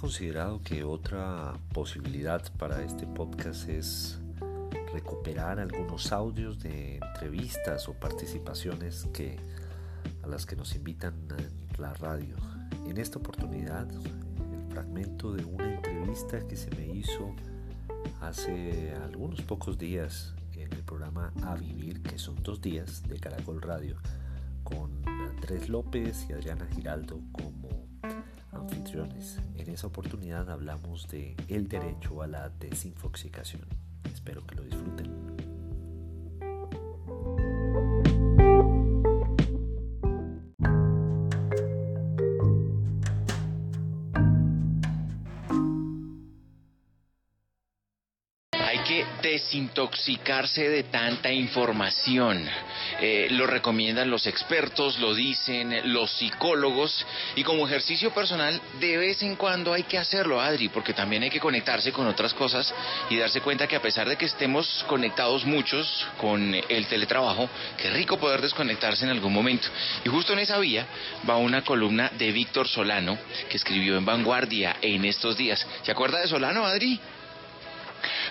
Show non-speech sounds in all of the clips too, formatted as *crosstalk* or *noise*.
considerado que otra posibilidad para este podcast es recuperar algunos audios de entrevistas o participaciones que a las que nos invitan en la radio. En esta oportunidad, el fragmento de una entrevista que se me hizo hace algunos pocos días en el programa A Vivir, que son dos días de Caracol Radio, con Andrés López y Adriana Giraldo como anfitriones. En esa oportunidad hablamos de el derecho a la desinfoxicación. Espero que lo disfruten. Desintoxicarse de tanta información. Eh, lo recomiendan los expertos, lo dicen los psicólogos y como ejercicio personal de vez en cuando hay que hacerlo, Adri, porque también hay que conectarse con otras cosas y darse cuenta que a pesar de que estemos conectados muchos con el teletrabajo, qué rico poder desconectarse en algún momento. Y justo en esa vía va una columna de Víctor Solano que escribió en Vanguardia en estos días. ¿Se acuerda de Solano, Adri?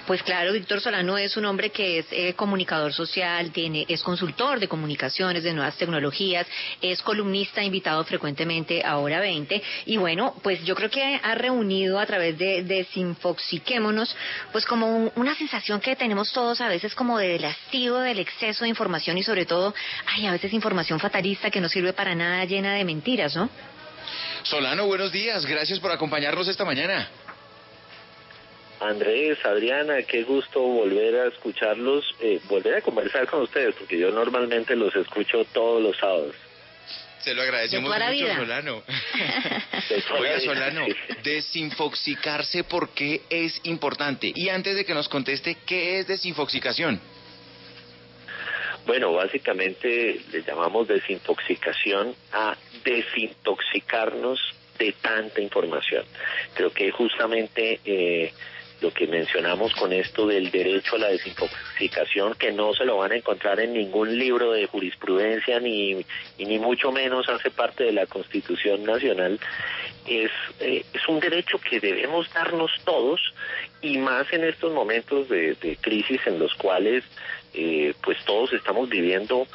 Pues claro, Víctor Solano es un hombre que es eh, comunicador social, tiene, es consultor de comunicaciones, de nuevas tecnologías, es columnista invitado frecuentemente a Hora 20 y bueno, pues yo creo que ha reunido a través de Desinfoxiquémonos, pues como una sensación que tenemos todos a veces como de hastío del exceso de información y sobre todo, hay a veces información fatalista que no sirve para nada llena de mentiras, ¿no? Solano, buenos días, gracias por acompañarnos esta mañana. Andrés, Adriana, qué gusto volver a escucharlos, eh, volver a conversar con ustedes, porque yo normalmente los escucho todos los sábados. Se lo agradecemos mucho, Solano. *laughs* *laughs* Oiga, Solano, desinfoxicarse, ¿por qué es importante? Y antes de que nos conteste, ¿qué es desinfoxicación? Bueno, básicamente le llamamos desintoxicación a desintoxicarnos de tanta información. Creo que justamente eh, lo que mencionamos con esto del derecho a la desintoxicación, que no se lo van a encontrar en ningún libro de jurisprudencia, ni, ni mucho menos hace parte de la Constitución Nacional, es, eh, es un derecho que debemos darnos todos, y más en estos momentos de, crisis en los cuales eh, pues todos estamos viviendo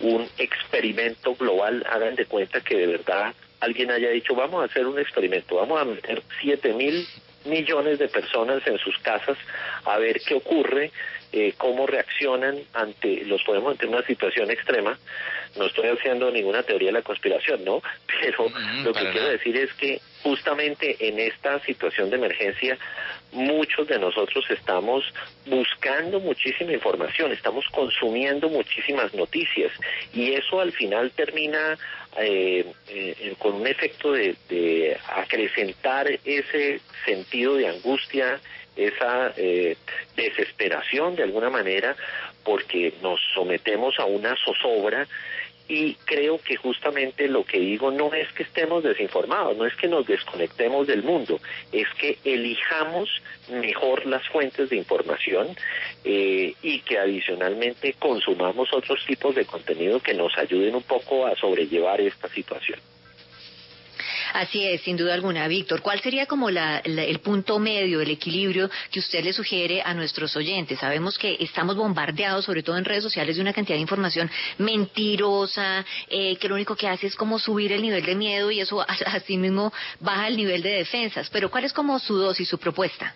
un experimento global, hagan de cuenta que de verdad alguien haya dicho, vamos a hacer un experimento, vamos a meter siete mil millones de personas en sus casas a ver qué ocurre, eh, cómo reaccionan ante, los podemos ante una situación extrema. No estoy haciendo ninguna teoría de la conspiración, ¿no? *laughs* Pero lo que quiero decir es que justamente en esta situación de emergencia muchos de nosotros estamos buscando muchísima información, estamos consumiendo muchísimas noticias y eso al final termina eh, eh, con un efecto de, acrecentar ese sentido de angustia, esa eh, desesperación de alguna manera, porque nos sometemos a una zozobra y creo que justamente lo que digo no es que estemos desinformados, no es que nos desconectemos del mundo, es que elijamos mejor las fuentes de información eh, y que adicionalmente consumamos otros tipos de contenido que nos ayuden un poco a sobrellevar esta situación. Así es, sin duda alguna. Víctor, ¿cuál sería como el punto medio, el equilibrio que usted le sugiere a nuestros oyentes? Sabemos que estamos bombardeados, sobre todo en redes sociales, de una cantidad de información mentirosa, eh, que lo único que hace es como subir el nivel de miedo y eso *laughs* así mismo baja el nivel de defensas. Pero ¿cuál es como su dosis, su propuesta?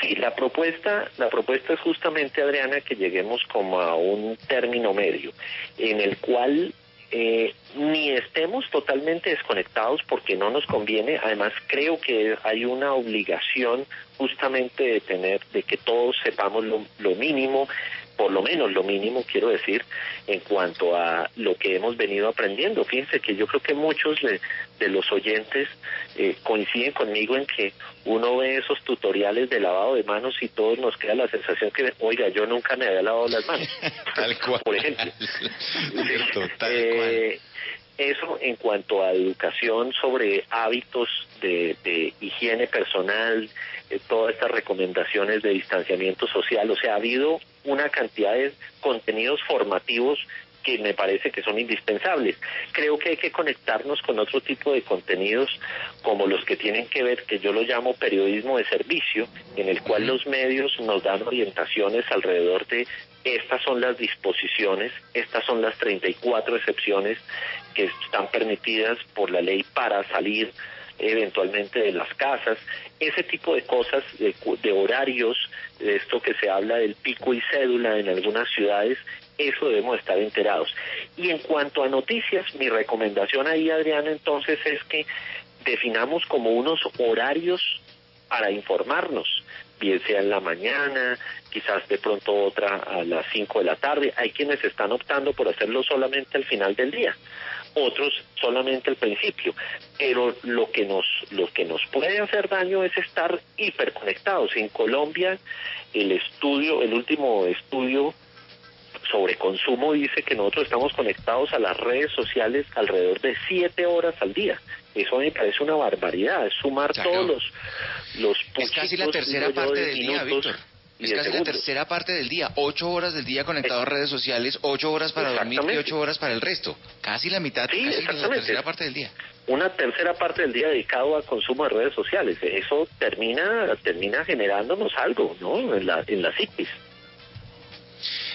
Sí, la propuesta, la propuesta es justamente, Adriana, que lleguemos como a un término medio, en el cual eh, ni estemos totalmente desconectados porque no nos conviene. Además, creo que hay una obligación justamente de tener, de que todos sepamos lo mínimo por lo menos lo mínimo quiero decir en cuanto a lo que hemos venido aprendiendo. Fíjense que yo creo que muchos de, los oyentes eh, coinciden conmigo en que uno ve esos tutoriales de lavado de manos y todos nos queda la sensación que, oiga, yo nunca me había lavado las manos. *laughs* tal cual. Por ejemplo. *laughs* Eh, eso en cuanto a educación sobre hábitos de, de higiene personal, eh, todas estas recomendaciones de distanciamiento social, o sea, ha habido una cantidad de contenidos formativos que me parece que son indispensables. Creo que hay que conectarnos con otro tipo de contenidos como los que tienen que ver, que yo lo llamo periodismo de servicio, en el cual los medios nos dan orientaciones alrededor de estas son las disposiciones, estas son las 34 excepciones que están permitidas por la ley para salir eventualmente de las casas, ese tipo de cosas, de, de, horarios, de esto que se habla del pico y cédula en algunas ciudades, eso debemos estar enterados. Y en cuanto a noticias, mi recomendación ahí, Adriana, entonces es que definamos como unos horarios para informarnos, bien sea en la mañana, quizás de pronto otra a las 5 de la tarde. Hay quienes están optando por hacerlo solamente al final del día otros solamente al principio. Pero lo que nos, lo que nos puede hacer daño es estar hiperconectados. En Colombia, el estudio, el último estudio sobre consumo dice que nosotros estamos conectados a las redes sociales alrededor de siete horas al día. Eso me parece una barbaridad, es sumar todos los, los Es casi la tercera parte del día, Víctor. Es casi la tercera parte del día, ocho horas del día conectado a redes sociales, ocho horas para dormir y ocho horas para el resto. Casi la mitad, sí, casi la tercera parte del día. Una tercera parte del día dedicado a consumo de redes sociales. Eso termina termina generándonos algo, ¿no? En la, en la psiquis.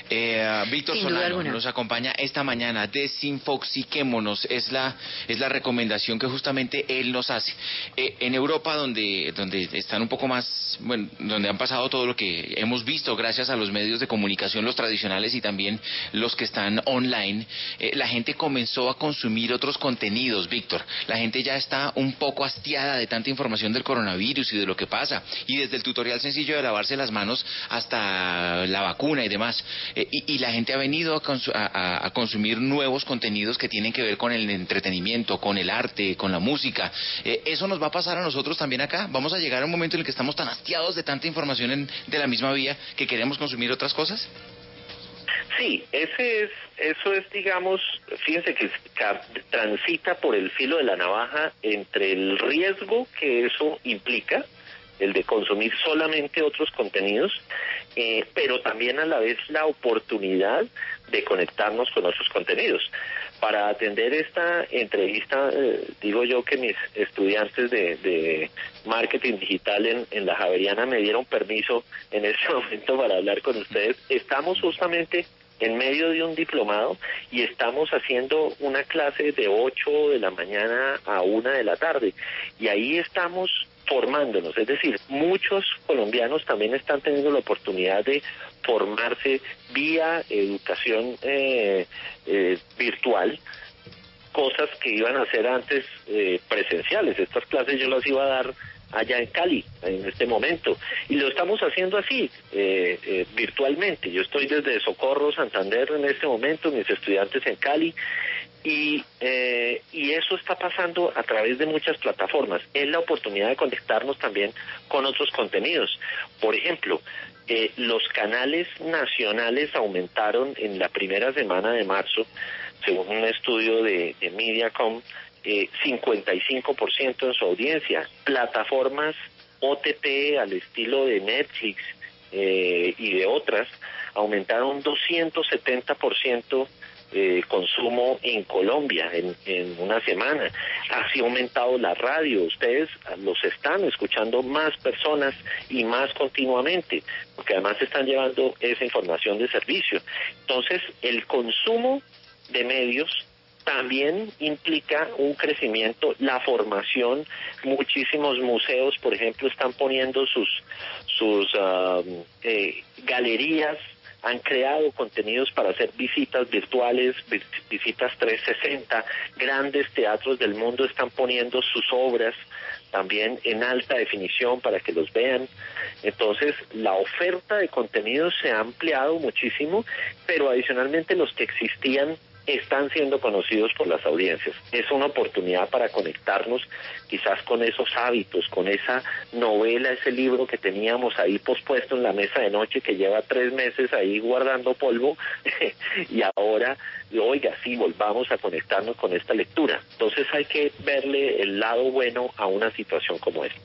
Eh, Víctor Solano nos acompaña esta mañana. Desinfoxiquémonos es la es la recomendación que justamente él nos hace. Eh, en Europa, donde donde están un poco más, bueno, donde han pasado todo lo que hemos visto gracias a los medios de comunicación, los tradicionales y también los que están online, eh, la gente comenzó a consumir otros contenidos, Víctor. La gente ya está un poco hastiada de tanta información del coronavirus y de lo que pasa. Y desde el tutorial sencillo de lavarse las manos hasta la vacuna y demás. Eh, y, y, la gente ha venido a, a, consumir nuevos contenidos que tienen que ver con el entretenimiento, con el arte, con la música. Eh, ¿Eso nos va a pasar a nosotros también acá? ¿Vamos a llegar a un momento en el que estamos tan hastiados de tanta información en, de la misma vía que queremos consumir otras cosas? Sí, ese es, eso es, digamos, fíjense que transita por el filo de la navaja entre el riesgo que eso implica, el de consumir solamente otros contenidos, eh, pero también a la vez la oportunidad de conectarnos con otros contenidos. Para atender esta entrevista, eh, digo yo que mis estudiantes de, marketing digital en, en, la Javeriana me dieron permiso en este *laughs* momento para hablar con ustedes. Estamos justamente en medio de un diplomado y estamos haciendo una clase de 8 de la mañana a 1 de la tarde. Y ahí estamos formándonos, es decir, muchos colombianos también están teniendo la oportunidad de formarse vía educación eh, eh, virtual, cosas que iban a ser antes eh, presenciales. Estas clases yo las iba a dar allá en Cali en este momento. Y lo estamos haciendo así eh, eh, virtualmente. Yo estoy desde Socorro Santander en este momento mis estudiantes en Cali. Y eh, y eso está pasando a través de muchas plataformas es la oportunidad de conectarnos también con otros contenidos por ejemplo eh, los canales nacionales aumentaron en la primera semana de marzo según un estudio de, Mediacom eh, 55% en su audiencia. Plataformas OTT al estilo de Netflix eh, y de otras aumentaron 270% eh, consumo en Colombia en, una semana. Así ha aumentado la radio. Ustedes los están escuchando más personas y más continuamente, porque además están llevando esa información de servicio. Entonces, el consumo de medios también implica un crecimiento, la formación, muchísimos museos, por ejemplo, están poniendo sus, sus uh, eh, galerías, han creado contenidos para hacer visitas virtuales, visitas 360, grandes teatros del mundo están poniendo sus obras también en alta definición para que los vean. Entonces, la oferta de contenidos se ha ampliado muchísimo, pero adicionalmente los que existían están siendo conocidos por las audiencias. Es una oportunidad para conectarnos quizás con esos hábitos, con esa novela, ese libro que teníamos ahí pospuesto en la mesa de noche que lleva tres meses ahí guardando polvo *laughs* y ahora, oiga, sí, volvamos a conectarnos con esta lectura. Entonces hay que verle el lado bueno a una situación como esta.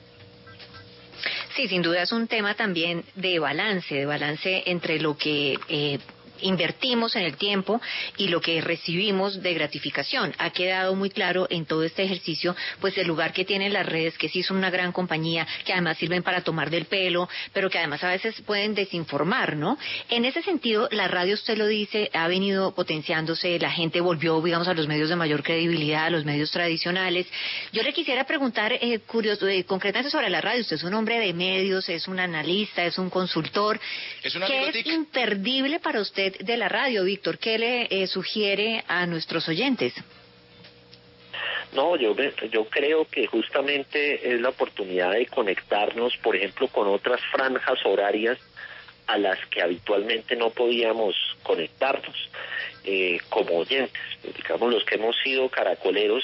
Sí, sin duda es un tema también de balance, de balance entre lo que eh, invertimos en el tiempo y lo que recibimos de gratificación. Ha quedado muy claro en todo este ejercicio, pues el lugar que tienen las redes, que sí son una gran compañía, que además sirven para tomar del pelo, pero que además a veces pueden desinformar, ¿no? En ese sentido, la radio, usted lo dice, ha venido potenciándose, la gente volvió, digamos, a los medios de mayor credibilidad, a los medios tradicionales. Yo le quisiera preguntar, eh, curioso, eh, concretamente sobre la radio, usted es un hombre de medios, es un analista, es un consultor. ¿Es ¿Qué es imperdible para usted de la radio, Víctor? ¿Qué le eh, sugiere a nuestros oyentes? No, yo, yo creo que justamente es la oportunidad de conectarnos, por ejemplo, con otras franjas horarias a las que habitualmente no podíamos conectarnos eh, como oyentes. Digamos, los que hemos sido caracoleros,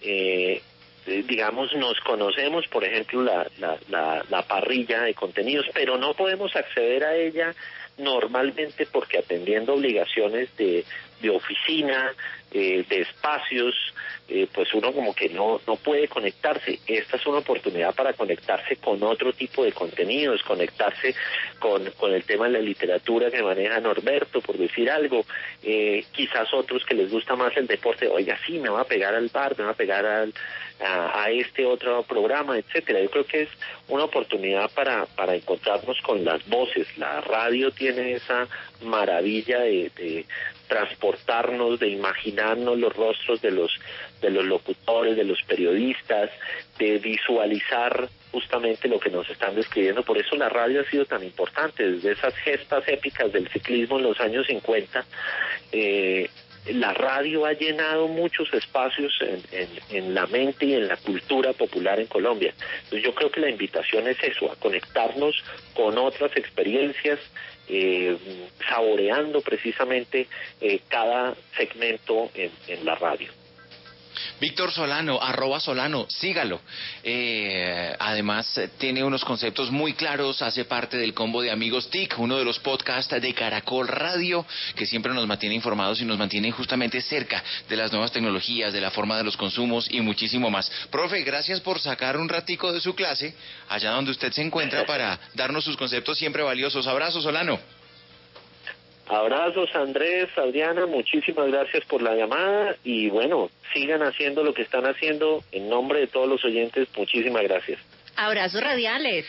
eh, digamos, nos conocemos, por ejemplo, la, la, la parrilla de contenidos, pero no podemos acceder a ella normalmente porque atendiendo obligaciones de, de oficina, eh, de espacios, eh, pues uno como que no, no puede conectarse. Esta es una oportunidad para conectarse con otro tipo de contenidos, conectarse con, con el tema de la literatura que maneja Norberto, por decir algo. Eh, quizás otros que les gusta más el deporte, oiga, sí, me va a pegar al bar, me va a pegar al, a, este otro programa, etcétera. Yo creo que es una oportunidad para, para encontrarnos con las voces. La radio tiene esa maravilla de, de transportarnos, de imaginarnos los rostros de los de los locutores, de los periodistas, de visualizar justamente lo que nos están describiendo. Por eso la radio ha sido tan importante, desde esas gestas épicas del ciclismo en los años 50, eh, la radio ha llenado muchos espacios en, la mente y en la cultura popular en Colombia. Entonces yo creo que la invitación es eso, a conectarnos con otras experiencias, eh, saboreando precisamente eh, cada segmento en, en la radio. Víctor Solano, arroba Solano, sígalo. Eh, además, tiene unos conceptos muy claros, hace parte del combo de Amigos TIC, uno de los podcasts de Caracol Radio, que siempre nos mantiene informados y nos mantiene justamente cerca de las nuevas tecnologías, de la forma de los consumos y muchísimo más. Profe, gracias por sacar un ratico de su clase, allá donde usted se encuentra, para darnos sus conceptos siempre valiosos. Abrazo, Solano. Abrazos Andrés, Adriana, muchísimas gracias por la llamada y bueno, sigan haciendo lo que están haciendo. En nombre de todos los oyentes, muchísimas gracias. Abrazos radiales.